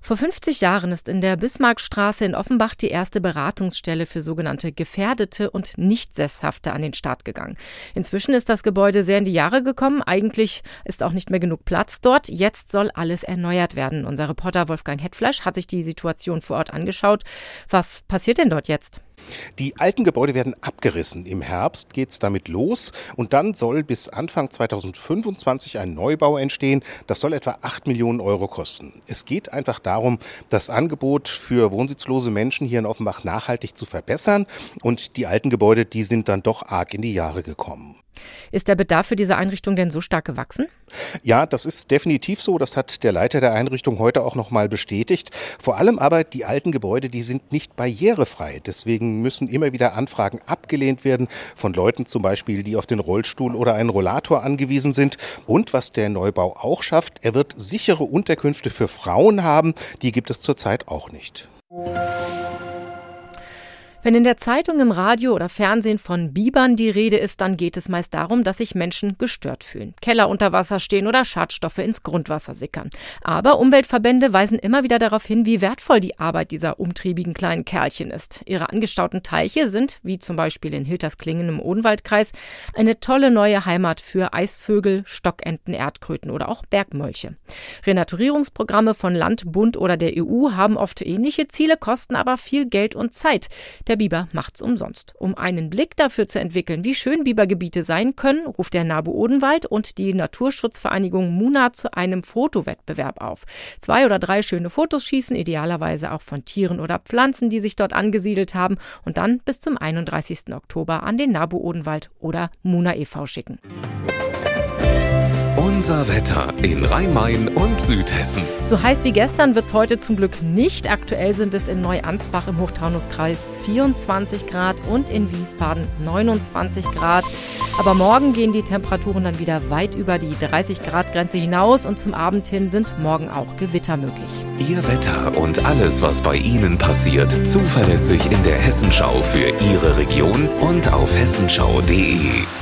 Vor 50 Jahren ist in der Bismarckstraße in Offenbach die erste Beratungsstelle für sogenannte Gefährdete und Nicht-Sesshafte an den Start gegangen. Inzwischen ist das Gebäude sehr in die Jahre gekommen. Eigentlich ist auch nicht mehr genug Platz dort. Jetzt soll alles erneuert werden. Unser Reporter Wolfgang Hetfleisch hat sich die Situation vor Ort angeschaut. Was passiert denn dort jetzt? Die alten Gebäude werden abgerissen. Im Herbst geht es damit los und dann soll bis Anfang 2025 ein Neubau entstehen. Das soll etwa 8 Millionen Euro kosten. Es geht einfach darum, das Angebot für wohnsitzlose Menschen hier in Offenbach nachhaltig zu verbessern und die alten Gebäude, die sind dann doch arg in die Jahre gekommen. Ist der Bedarf für diese Einrichtung denn so stark gewachsen? Ja, das ist definitiv so. Das hat der Leiter der Einrichtung heute auch noch mal bestätigt. Vor allem aber die alten Gebäude, die sind nicht barrierefrei. Deswegen müssen immer wieder Anfragen abgelehnt werden von Leuten zum Beispiel, die auf den Rollstuhl oder einen Rollator angewiesen sind. Und was der Neubau auch schafft, er wird sichere Unterkünfte für Frauen haben. Die gibt es zurzeit auch nicht. Wenn in der Zeitung, im Radio oder Fernsehen von Bibern die Rede ist, dann geht es meist darum, dass sich Menschen gestört fühlen. Keller unter Wasser stehen oder Schadstoffe ins Grundwasser sickern. Aber Umweltverbände weisen immer wieder darauf hin, wie wertvoll die Arbeit dieser umtriebigen kleinen Kerlchen ist. Ihre angestauten Teiche sind, wie zum Beispiel in Hiltersklingen im Odenwaldkreis, eine tolle neue Heimat für Eisvögel, Stockenten, Erdkröten oder auch Bergmolche. Renaturierungsprogramme von Land, Bund oder der EU haben oft ähnliche Ziele, kosten aber viel Geld und Zeit. Der Biber macht's umsonst. Um einen Blick dafür zu entwickeln, wie schön Bibergebiete sein können, ruft der NABU Odenwald und die Naturschutzvereinigung Muna zu einem Fotowettbewerb auf. Zwei oder drei schöne Fotos schießen, idealerweise auch von Tieren oder Pflanzen, die sich dort angesiedelt haben und dann bis zum 31. Oktober an den NABU Odenwald oder Muna e.V. schicken. Unser Wetter in Rhein-Main und Südhessen. So heiß wie gestern wird es heute zum Glück nicht. Aktuell sind es in Neuansbach im Hochtaunuskreis 24 Grad und in Wiesbaden 29 Grad. Aber morgen gehen die Temperaturen dann wieder weit über die 30 Grad Grenze hinaus und zum Abend hin sind morgen auch Gewitter möglich. Ihr Wetter und alles, was bei Ihnen passiert, zuverlässig in der Hessenschau für Ihre Region und auf hessenschau.de.